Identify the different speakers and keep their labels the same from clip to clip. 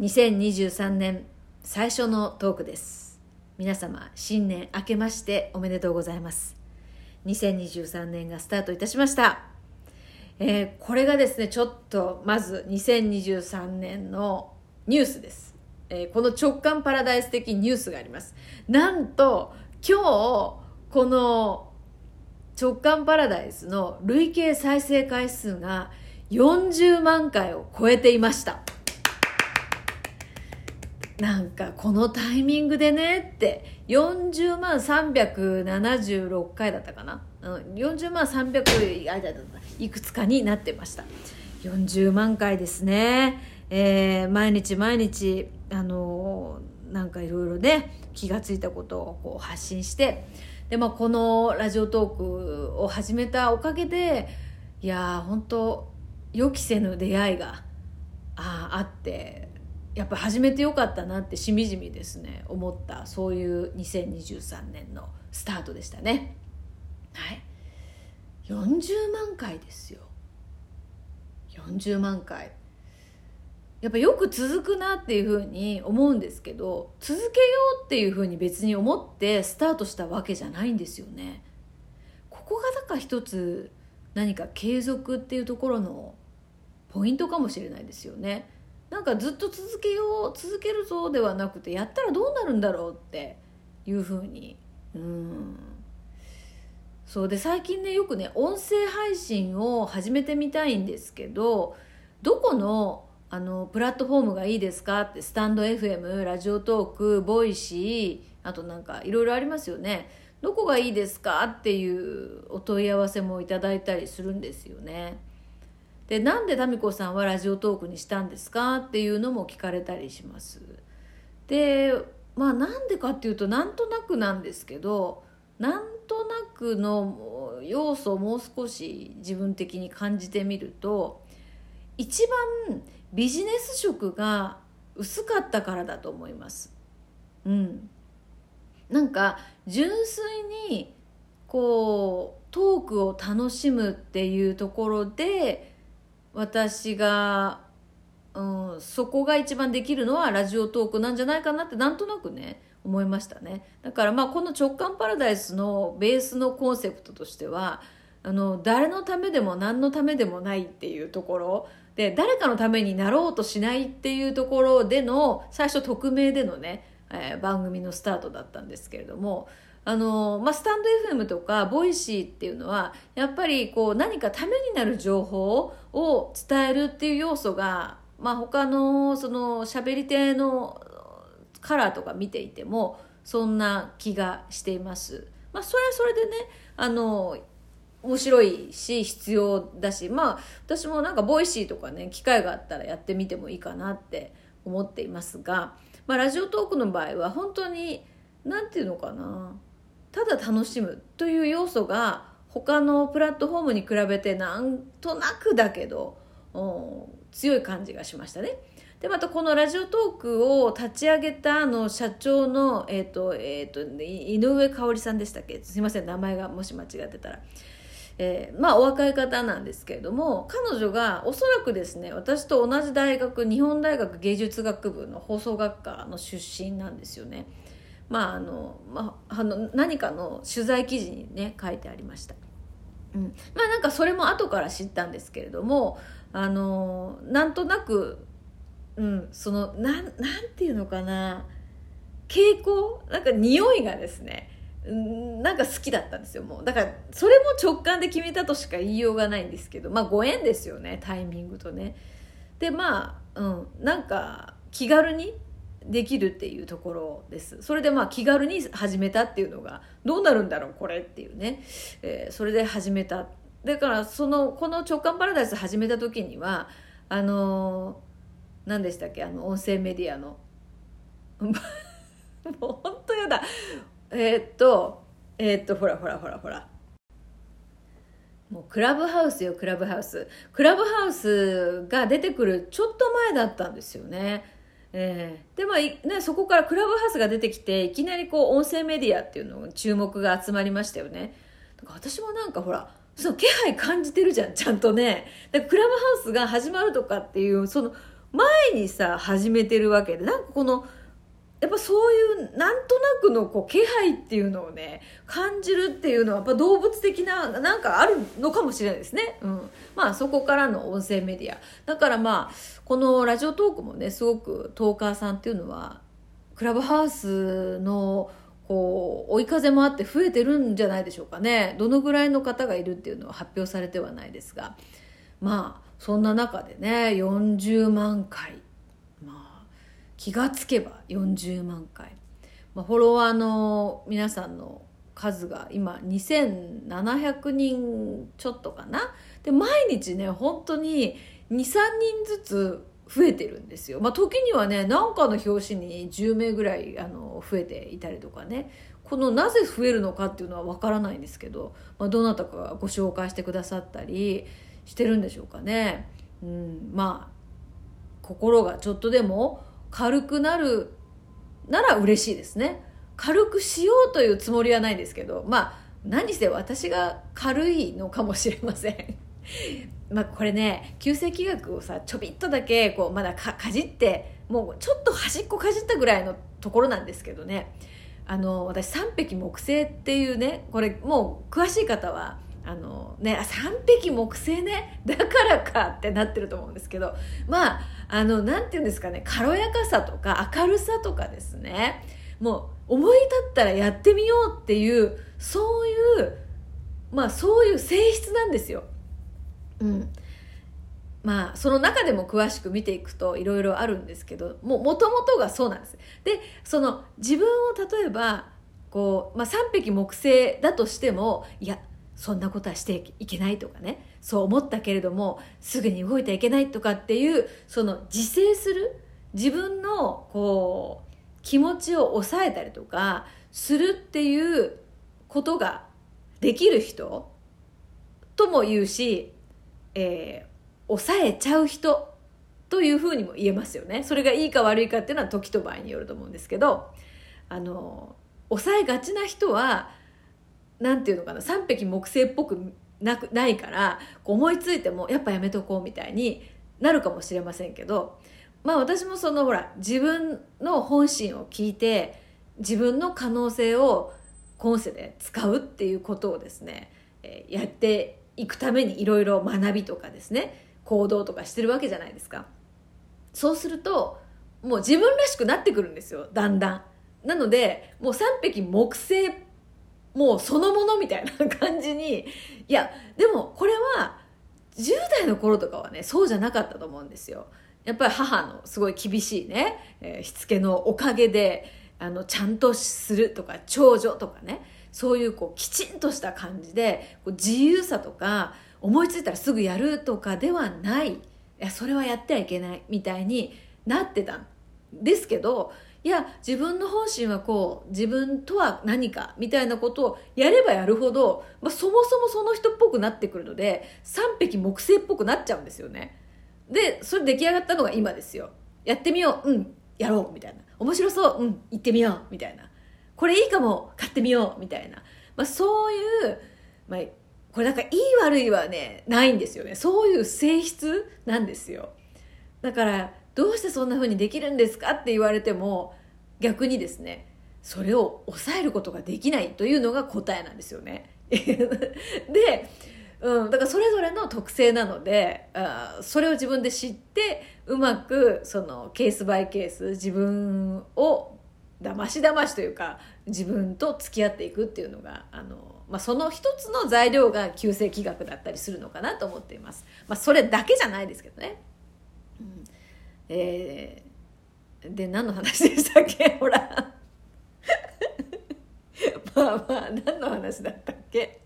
Speaker 1: 2023年最初のトークです。皆様新年明けましておめでとうございます。2023年がスタートいたしました、えーこれがですねちょっとまず2023年のニュースです、えーこの直感パラダイス的ニュースがあります。なんと今日この直感パラダイスの累計再生回数が40万回を超えていました。なんかこのタイミングでねって40万376回だったかな？うん40万300あいだだいくつかになってました。40万回ですね、えー毎日毎日あのーなんかいろいろね気がついたことをこう発信して。で、まあ、このラジオトークを始めたおかげでいやー本当予期せぬ出会いがああってやっぱ始めてよかったなってしみじみですね。思った。そういう2023年のスタートでしたね。はい。40万回ですよ。40万回やっぱよく続くなっていうふうに思うんですけど続けようっていうふうに別に思ってスタートしたわけじゃないんですよね。ここがだから一つ何か継続っていうところのポイントかもしれないですよね。なんかずっと続けよう続けるぞではなくてやったらどうなるんだろうっていうふうに。うん。そうで最近ねよくね音声配信を始めてみたいんですけどどこのあのプラットフォームがいいですかってスタンド FM ラジオトークボイシーあとなんかいろいろありますよね。どこがいいですかっていうお問い合わせもいただいたりするんですよね。でなんでタミコさんはラジオトークにしたんですかっていうのも聞かれたりします。でまあなんでかっていうとなんとなくなんですけどなんとなくの要素をもう少し自分的に感じてみると一番ビジネス色が薄かったからだと思います。うん。なんか純粋にこうトークを楽しむっていうところで私が、うん、そこが一番できるのはラジオトークなんじゃないかなってなんとなくね思いましたね。だからまあこの直感パラダイスのベースのコンセプトとしてはあの誰のためでも何のためでもないっていうところ。で誰かのためになろうとしないっていうところでの最初匿名でのね、えー番組のスタートだったんですけれどもあの、まあ、 stand.fm とか Voicy っていうのはやっぱりこう何かためになる情報をを伝えるっていう要素が、まあ、他のその喋り手のカラーとか見ていてもそんな気がしています。まあ、それはそれでねあの面白いし必要だしまあ私もなんか Voicy とかね機会があったらやってみてもいいかなって思っていますが、まあ、ラジオトークの場合は本当に何て言うのかなただ楽しむという要素が他のプラットフォームに比べてなんとなくだけどうん強い感じがしましたね。でまたこのラジオトークを立ち上げたあの社長の、えーとえー、とい井上香織さんでしたっけ？すいません名前がもし間違ってたら。えーまあお若い方なんですけれども彼女がおそらくですね私と同じ大学日本大学芸術学部の放送学科の出身なんですよね。まああのまあ、あの何かの取材記事にね書いてありました。うん、まあなんかそれも後から知ったんですけれどもあのなんとなく、うん、そのなんなんていうのかな傾向なんか匂いがですねうんなんか好きだったんですよもう。だからそれも直感で決めたとしか言いようがないんですけどまあご縁ですよねタイミングとね。でまあうんなんか気軽にできるっていうところです。それでまあ気軽に始めたっていうのがどうなるんだろうこれっていうね、えーそれで始めた。だからそのこの直感パラダイス始めた時にはあのー何でしたっけ？あの音声メディアの。もう本当やだ。えーっとえっとほらほらほらほら。もうクラブハウスよクラブハウス。クラブハウスが出てくるちょっと前だったんですよね。えーでまあね、そこからクラブハウスが出てきていきなりこう音声メディアっていうのに注目が集まりましたよね。だから私もなんかほらその気配感じてるじゃんちゃんとね。だからクラブハウスが始まるとかっていうその前にさ始めてるわけでなんかこのやっぱそういうなんとなくのこう気配っていうのをね感じるっていうのはやっぱ動物的ななんかあるのかもしれないですね、うん、まあそこからの音声メディア。だからまあこのラジオトークもねすごくトーカーさんっていうのはクラブハウスのこう追い風もあって増えてるんじゃないでしょうかね。どのぐらいの方がいるっていうのは発表されてはないですが。まあそんな中でね40万回。気がつけば40万回、まあ、フォロワーの皆さんの数が今2700人ちょっとかな。で毎日ね本当に23人ずつ増えてるんですよ、まあ、時にはね何かの表紙に10名ぐらいあの増えていたりとかね。このなぜ増えるのかっていうのは分からないんですけど、まあ、どなたかがご紹介してくださったりしてるんでしょうかね。うん、まあ心がちょっとでも軽くなるなら嬉しいですね。軽くしようというつもりはないですけどまあ何せ私が軽いのかもしれません。まあこれね旧世紀学をさちょびっとだけこうまだかじってもうちょっと端っこかじったぐらいのところなんですけどね。あの私三匹木星っていうねこれもう詳しい方はあのね三匹木星ねだからかってなってると思うんですけどまああのなんて言うんですかね軽やかさとか明るさとかですねもう思い立ったらやってみようっていうそういうまあそういう性質なんですよ。うんまあその中でも詳しく見ていくといろいろあるんですけどもともとがそうなんです。でその自分を例えばこう、まあ、3匹木星だとしてもいやそんなことはしていけないとかね。そう思ったけれどもすぐに動いてはいけないとかっていうその自制する自分のこう気持ちを抑えたりとかするっていうことができる人とも言うし、えー、抑えちゃう人というふうにも言えますよね。それがいいか悪いかっていうのは時と場合によると思うんですけどあの抑えがちな人はなんていうのかな3匹木星っぽくなくないから思いついてもやっぱやめとこうみたいになるかもしれませんけどまあ私もそのほら自分の本心を聞いて自分の可能性を今世で使うっていうことをですね、え、やっていくためにいろいろ学びとかですね行動とかしてるわけじゃないですか。そうするともう自分らしくなってくるんですよだんだん。なのでもう3匹木星もうそのものみたいな感じにいやでもこれは10代の頃とかはねそうじゃなかったと思うんですよ。やっぱり母のすごい厳しいね、えー、しつけのおかげであのちゃんとするとか長女とかねそういうこうきちんとした感じでこう自由さとか思いついたらすぐやるとかではない。いやそれはやってはいけないみたいになってたんですけどいや自分の本心はこう自分とは何かみたいなことをやればやるほど、まあ、そもそもその人っぽくなってくるので3匹木星っぽくなっちゃうんですよね。でそれ出来上がったのが今ですよ。やってみよううんやろうみたいな。面白そううん行ってみようみたいな。これいいかも買ってみようみたいな、まあ、そういう、まあ、これなんかいい悪いはねないんですよね。そういう性質なんですよ。だからどうしてそんな風にできるんですかって言われても逆にですねそれを抑えることができないというのが答えなんですよね。で、うん、だからそれぞれの特性なのであそれを自分で知ってうまくそのケースバイケース自分をだましだましというか自分と付き合っていくっていうのがあの、まあ、その一つの材料が旧世紀学だったりするのかなと思っています。まあ、それだけじゃないですけどね。えー、で何の話でしたっけ？ほら。まあまあ何の話だったっけ？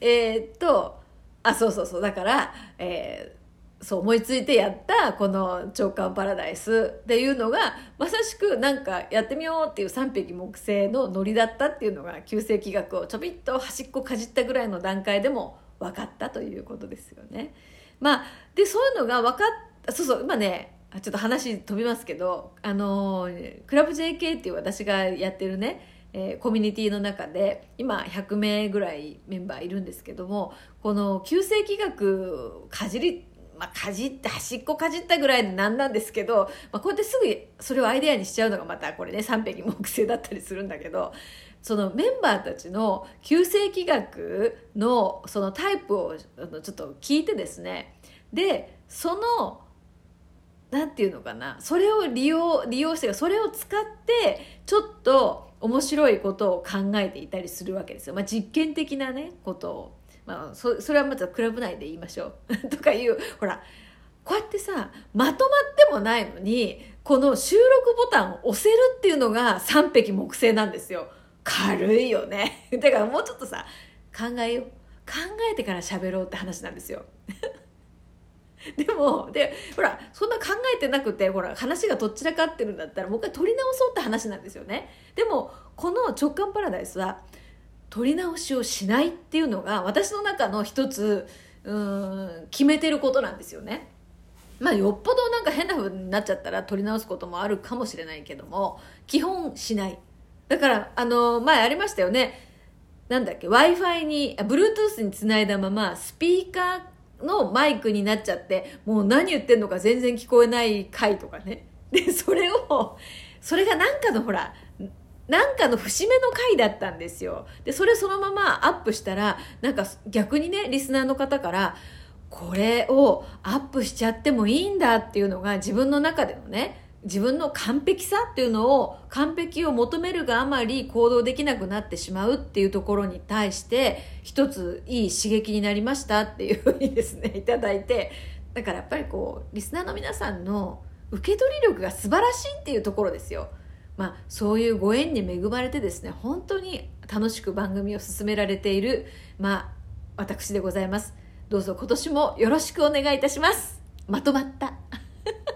Speaker 1: えー、っとあそうそうそう。だから、えー、そう思いついてやったこの「長官パラダイス」っていうのがまさしくなんかやってみようっていう3匹木星のノリだったっていうのが旧世紀学をちょびっと端っこかじったぐらいの段階でも分かったということですよね。まあ、でそういうのが分かっそうそう今ねちょっと話飛びますけどあのクラブ JK っていう私がやってるねえ、コミュニティの中で今100名ぐらいメンバーいるんですけどもこの旧世紀学かじりまあ、かじって端っこかじったぐらいでなんなんですけど、まあ、こうやってすぐそれをアイデアにしちゃうのがまたこれね三匹木星だったりするんだけどそのメンバーたちの旧世紀学のそのタイプをちょっと聞いてですねでそのなんていうのかな？それを利用利用してそれを使ってちょっと面白いことを考えていたりするわけですよ、まあ、実験的なねことを、まあ、そそれはまずクラブ内で言いましょう。とかいうほらこうやってさまとまってもないのにこの収録ボタンを押せるっていうのが3匹木星なんですよ。軽いよね。だからもうちょっとさ考えよう。考えてから喋ろうって話なんですよ。でもでほらそんな考えてなくてほら話がどっちらかってるんだったらもう一回取り直そうって話なんですよね。でもこの直感パラダイスは取り直しをしないっていうのが私の中の一つうん決めてることなんですよね。まあよっぽどなんか変な風になっちゃったら取り直すこともあるかもしれないけども基本しない。だからあの前ありましたよね。なんだっけ w i f i に Bluetooth につないだままスピーカーのマイクになっちゃってもう何言ってんのか全然聞こえない回とかね。でそれをそれがなんかのほらなんかの節目の回だったんですよ。でそれそのままアップしたらなんか逆にねリスナーの方からこれをアップしちゃってもいいんだっていうのが自分の中でのね自分の完璧さっていうのを完璧を求めるがあまり行動できなくなってしまうっていうところに対して一ついい刺激になりましたっていうふうにですね いただいて。だからやっぱりこうリスナーの皆さんの受け取り力が素晴らしいっていうところですよ。まあ、そういうご縁に恵まれてですね本当に楽しく番組を進められている、まあ、私でございます。どうぞ今年もよろしくお願いいたします。まとまった。